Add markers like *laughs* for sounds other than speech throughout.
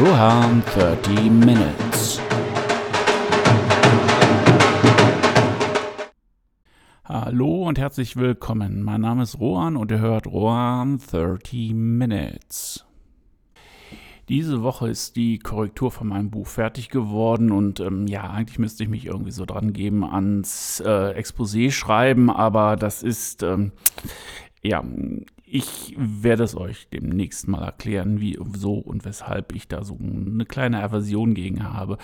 Rohan 30 Minutes. Hallo und herzlich willkommen. Mein Name ist Rohan und ihr hört Rohan 30 Minutes. Diese Woche ist die Korrektur von meinem Buch fertig geworden und ähm, ja, eigentlich müsste ich mich irgendwie so dran geben ans äh, Exposé schreiben, aber das ist ähm, ja, ich werde es euch demnächst mal erklären, wie so und weshalb ich da so eine kleine Aversion gegen habe.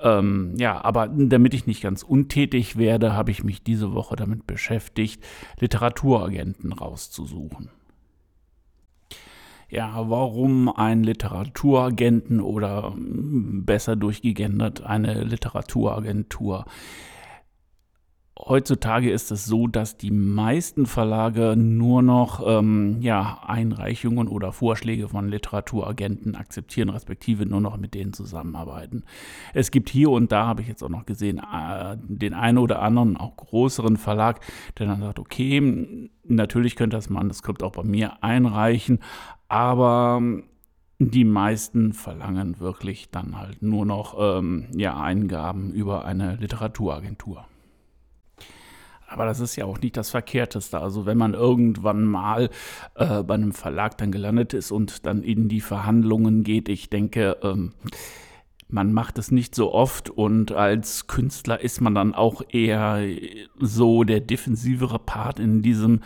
Ähm, ja, aber damit ich nicht ganz untätig werde, habe ich mich diese Woche damit beschäftigt, Literaturagenten rauszusuchen. Ja, warum ein Literaturagenten oder besser durchgegendert eine Literaturagentur? Heutzutage ist es so, dass die meisten Verlage nur noch ähm, ja, Einreichungen oder Vorschläge von Literaturagenten akzeptieren, respektive nur noch mit denen zusammenarbeiten. Es gibt hier und da, habe ich jetzt auch noch gesehen, äh, den einen oder anderen, auch größeren Verlag, der dann sagt, okay, natürlich könnte das Manuskript auch bei mir einreichen, aber die meisten verlangen wirklich dann halt nur noch ähm, ja, Eingaben über eine Literaturagentur. Aber das ist ja auch nicht das Verkehrteste. Also wenn man irgendwann mal äh, bei einem Verlag dann gelandet ist und dann in die Verhandlungen geht, ich denke, ähm, man macht es nicht so oft und als Künstler ist man dann auch eher so der defensivere Part in diesem,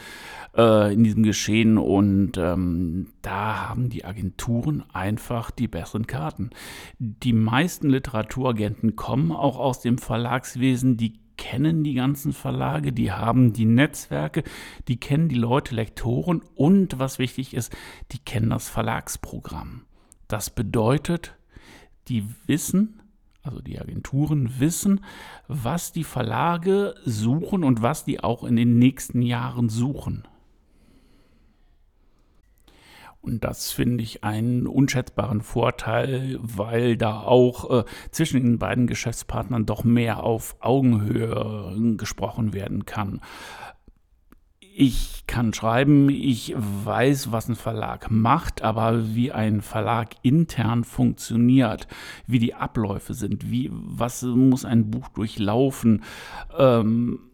äh, in diesem Geschehen und ähm, da haben die Agenturen einfach die besseren Karten. Die meisten Literaturagenten kommen auch aus dem Verlagswesen, die kennen die ganzen Verlage, die haben die Netzwerke, die kennen die Leute, Lektoren und was wichtig ist, die kennen das Verlagsprogramm. Das bedeutet, die wissen, also die Agenturen wissen, was die Verlage suchen und was die auch in den nächsten Jahren suchen. Und das finde ich einen unschätzbaren Vorteil, weil da auch äh, zwischen den beiden Geschäftspartnern doch mehr auf Augenhöhe gesprochen werden kann. Ich kann schreiben, ich weiß, was ein Verlag macht, aber wie ein Verlag intern funktioniert, wie die Abläufe sind, wie, was muss ein Buch durchlaufen, ähm,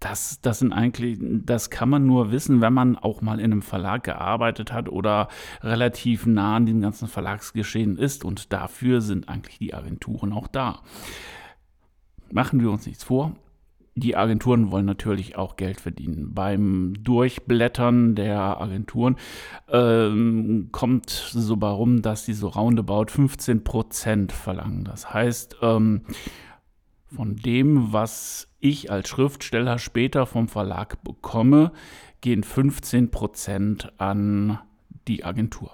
das, das sind eigentlich, das kann man nur wissen, wenn man auch mal in einem Verlag gearbeitet hat oder relativ nah an dem ganzen Verlagsgeschehen ist. Und dafür sind eigentlich die Agenturen auch da. Machen wir uns nichts vor. Die Agenturen wollen natürlich auch Geld verdienen. Beim Durchblättern der Agenturen ähm, kommt so bei rum, dass sie so roundabout 15 Prozent verlangen. Das heißt, ähm, von dem, was ich als Schriftsteller später vom Verlag bekomme, gehen 15% an die Agentur.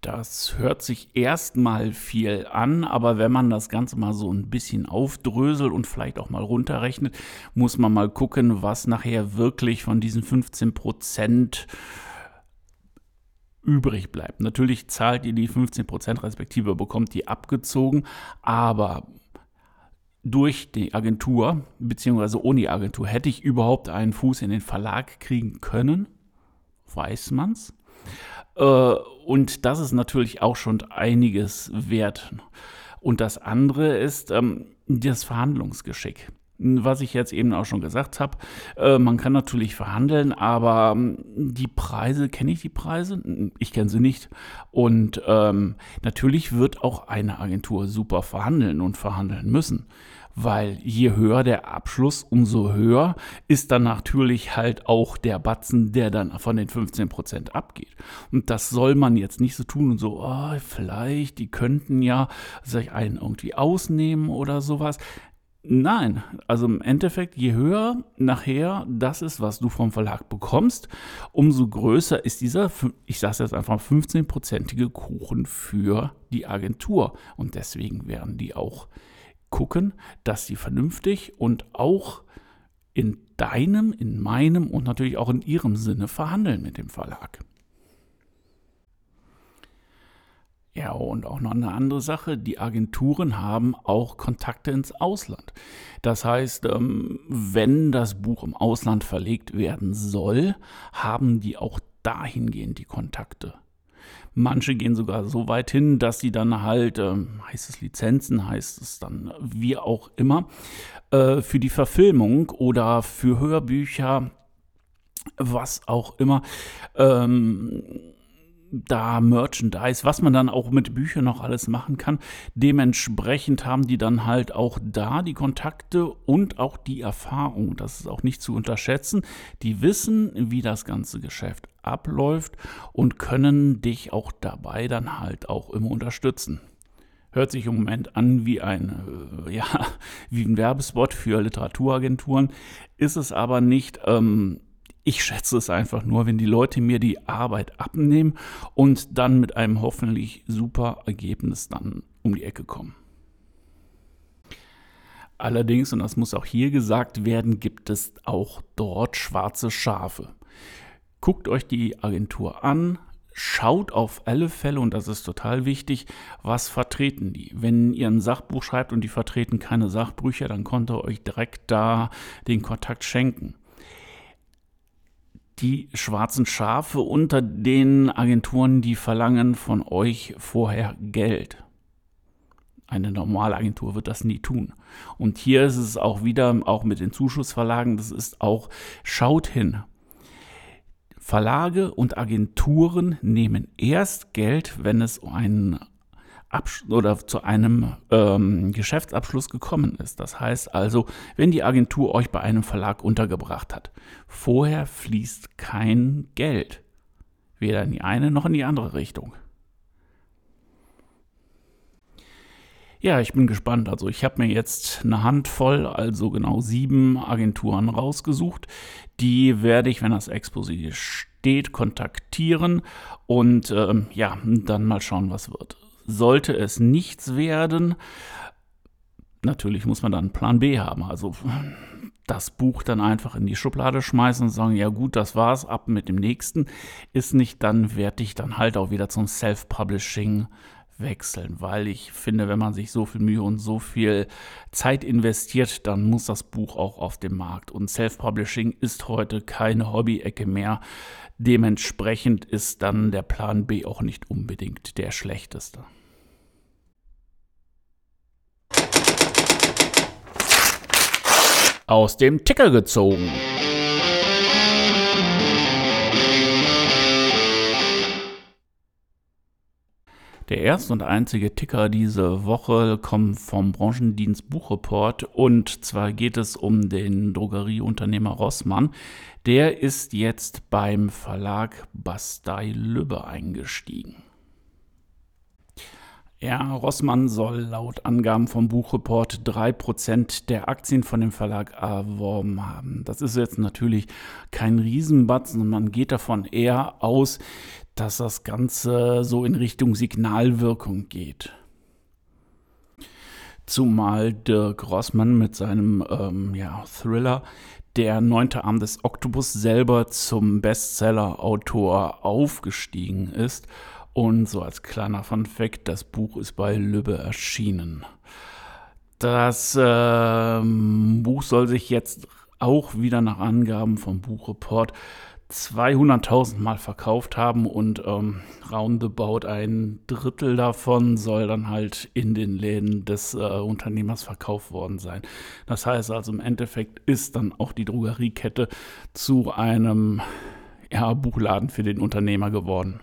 Das hört sich erstmal viel an, aber wenn man das Ganze mal so ein bisschen aufdröselt und vielleicht auch mal runterrechnet, muss man mal gucken, was nachher wirklich von diesen 15 Prozent übrig bleibt. Natürlich zahlt ihr die 15% respektive bekommt die abgezogen, aber durch die Agentur, beziehungsweise ohne die Agentur, hätte ich überhaupt einen Fuß in den Verlag kriegen können? Weiß man's? Äh, und das ist natürlich auch schon einiges wert. Und das andere ist ähm, das Verhandlungsgeschick was ich jetzt eben auch schon gesagt habe, äh, man kann natürlich verhandeln, aber ähm, die Preise, kenne ich die Preise? Ich kenne sie nicht. Und ähm, natürlich wird auch eine Agentur super verhandeln und verhandeln müssen. Weil je höher der Abschluss, umso höher ist dann natürlich halt auch der Batzen, der dann von den 15% abgeht. Und das soll man jetzt nicht so tun und so, oh, vielleicht, die könnten ja sich einen irgendwie ausnehmen oder sowas. Nein, also im Endeffekt, je höher nachher das ist, was du vom Verlag bekommst, umso größer ist dieser, ich sage es jetzt einfach, 15-prozentige Kuchen für die Agentur. Und deswegen werden die auch gucken, dass sie vernünftig und auch in deinem, in meinem und natürlich auch in ihrem Sinne verhandeln mit dem Verlag. Ja, und auch noch eine andere Sache, die Agenturen haben auch Kontakte ins Ausland. Das heißt, ähm, wenn das Buch im Ausland verlegt werden soll, haben die auch dahingehend die Kontakte. Manche gehen sogar so weit hin, dass sie dann halt, äh, heißt es Lizenzen, heißt es dann wie auch immer, äh, für die Verfilmung oder für Hörbücher, was auch immer, ähm, da Merchandise, was man dann auch mit Büchern noch alles machen kann. Dementsprechend haben die dann halt auch da die Kontakte und auch die Erfahrung. Das ist auch nicht zu unterschätzen. Die wissen, wie das ganze Geschäft abläuft und können dich auch dabei dann halt auch immer unterstützen. Hört sich im Moment an wie ein, äh, *laughs* ja, wie ein Werbespot für Literaturagenturen, ist es aber nicht. Ähm, ich schätze es einfach nur, wenn die Leute mir die Arbeit abnehmen und dann mit einem hoffentlich super Ergebnis dann um die Ecke kommen. Allerdings, und das muss auch hier gesagt werden, gibt es auch dort schwarze Schafe. Guckt euch die Agentur an, schaut auf alle Fälle, und das ist total wichtig, was vertreten die. Wenn ihr ein Sachbuch schreibt und die vertreten keine Sachbrüche, dann könnt ihr euch direkt da den Kontakt schenken die schwarzen Schafe unter den Agenturen, die verlangen von euch vorher Geld. Eine normale Agentur wird das nie tun. Und hier ist es auch wieder, auch mit den Zuschussverlagen, das ist auch, schaut hin. Verlage und Agenturen nehmen erst Geld, wenn es einen Abs oder zu einem ähm, Geschäftsabschluss gekommen ist. Das heißt also, wenn die Agentur euch bei einem Verlag untergebracht hat, vorher fließt kein Geld. Weder in die eine noch in die andere Richtung. Ja, ich bin gespannt. Also ich habe mir jetzt eine Handvoll, also genau sieben Agenturen rausgesucht. Die werde ich, wenn das Exposé steht, kontaktieren und ähm, ja, dann mal schauen, was wird. Sollte es nichts werden, natürlich muss man dann Plan B haben. Also das Buch dann einfach in die Schublade schmeißen und sagen, ja gut, das war's, ab mit dem nächsten. Ist nicht, dann werde ich dann halt auch wieder zum Self-Publishing wechseln, weil ich finde, wenn man sich so viel Mühe und so viel Zeit investiert, dann muss das Buch auch auf dem Markt. Und Self-Publishing ist heute keine Hobby-Ecke mehr. Dementsprechend ist dann der Plan B auch nicht unbedingt der schlechteste. Aus dem Ticker gezogen. Der erste und einzige Ticker diese Woche kommt vom Branchendienst Buchreport und zwar geht es um den Drogerieunternehmer Rossmann. Der ist jetzt beim Verlag Bastei Lübbe eingestiegen. Ja, Rossmann soll laut Angaben vom Buchreport 3% der Aktien von dem Verlag erworben haben. Das ist jetzt natürlich kein Riesenbatzen, man geht davon eher aus, dass das Ganze so in Richtung Signalwirkung geht. Zumal Dirk Rossmann mit seinem ähm, ja, Thriller Der neunte Arm des Oktopus selber zum Bestseller-Autor aufgestiegen ist. Und so als kleiner Fun Fact, das Buch ist bei Lübbe erschienen. Das ähm, Buch soll sich jetzt auch wieder nach Angaben vom Buchreport 200.000 Mal verkauft haben und ähm, roundabout ein Drittel davon soll dann halt in den Läden des äh, Unternehmers verkauft worden sein. Das heißt also im Endeffekt ist dann auch die Drogeriekette zu einem ja, Buchladen für den Unternehmer geworden.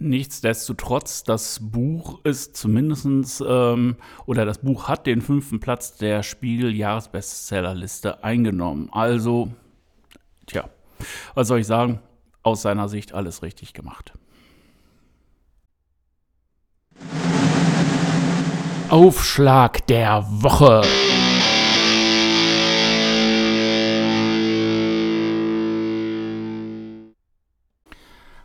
Nichtsdestotrotz, das Buch ist zumindest, ähm, oder das Buch hat den fünften Platz der Spiegel-Jahresbestsellerliste eingenommen. Also Tja, was soll ich sagen? Aus seiner Sicht alles richtig gemacht. Aufschlag der Woche.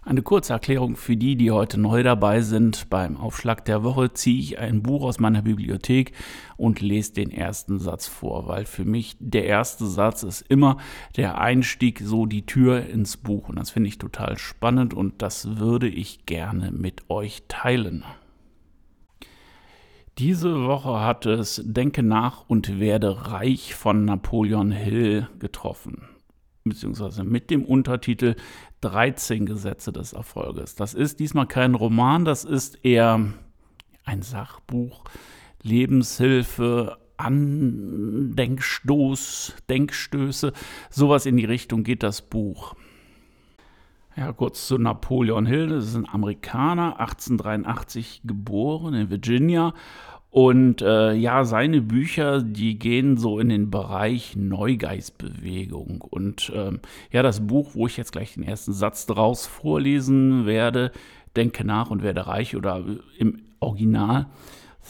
Eine kurze Erklärung für die, die heute neu dabei sind. Beim Aufschlag der Woche ziehe ich ein Buch aus meiner Bibliothek und lese den ersten Satz vor, weil für mich der erste Satz ist immer der Einstieg, so die Tür ins Buch. Und das finde ich total spannend und das würde ich gerne mit euch teilen. Diese Woche hat es Denke nach und werde reich von Napoleon Hill getroffen. Beziehungsweise mit dem Untertitel 13 Gesetze des Erfolges. Das ist diesmal kein Roman, das ist eher ein Sachbuch, Lebenshilfe, Andenkstoß, Denkstöße, sowas in die Richtung geht das Buch. Ja, kurz zu Napoleon Hill, das ist ein Amerikaner, 1883 geboren in Virginia und äh, ja, seine Bücher, die gehen so in den Bereich Neugeistbewegung. Und ähm, ja, das Buch, wo ich jetzt gleich den ersten Satz draus vorlesen werde, Denke nach und werde reich oder im Original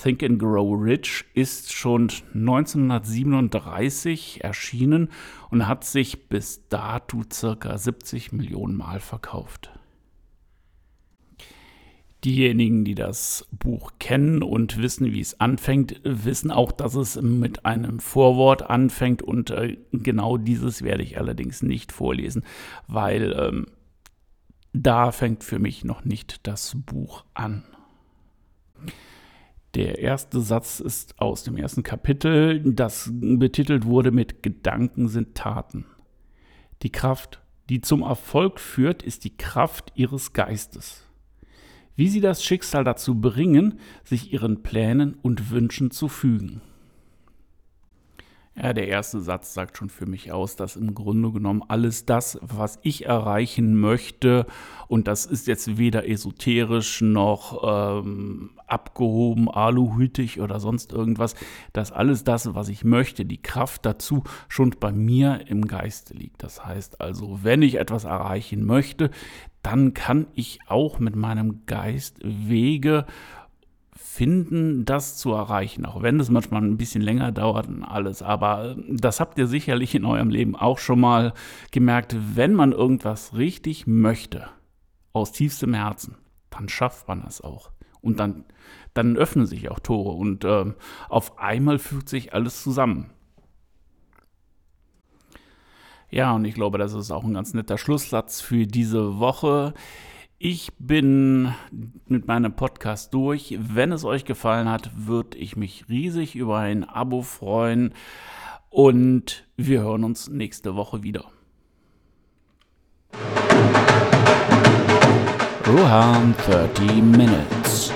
Think and Grow Rich, ist schon 1937 erschienen und hat sich bis dato circa 70 Millionen Mal verkauft. Diejenigen, die das Buch kennen und wissen, wie es anfängt, wissen auch, dass es mit einem Vorwort anfängt und äh, genau dieses werde ich allerdings nicht vorlesen, weil ähm, da fängt für mich noch nicht das Buch an. Der erste Satz ist aus dem ersten Kapitel, das betitelt wurde mit Gedanken sind Taten. Die Kraft, die zum Erfolg führt, ist die Kraft ihres Geistes wie sie das Schicksal dazu bringen, sich ihren Plänen und Wünschen zu fügen. Ja, der erste Satz sagt schon für mich aus, dass im Grunde genommen alles das, was ich erreichen möchte, und das ist jetzt weder esoterisch noch ähm, abgehoben, aluhütig oder sonst irgendwas, dass alles das, was ich möchte, die Kraft dazu schon bei mir im Geiste liegt. Das heißt also, wenn ich etwas erreichen möchte, dann kann ich auch mit meinem Geist Wege finden, das zu erreichen, auch wenn es manchmal ein bisschen länger dauert und alles. Aber das habt ihr sicherlich in eurem Leben auch schon mal gemerkt, wenn man irgendwas richtig möchte, aus tiefstem Herzen, dann schafft man es auch. Und dann, dann öffnen sich auch Tore und äh, auf einmal fügt sich alles zusammen. Ja, und ich glaube, das ist auch ein ganz netter Schlusssatz für diese Woche. Ich bin mit meinem Podcast durch. Wenn es euch gefallen hat, würde ich mich riesig über ein Abo freuen. Und wir hören uns nächste Woche wieder. Ruham 30 Minutes.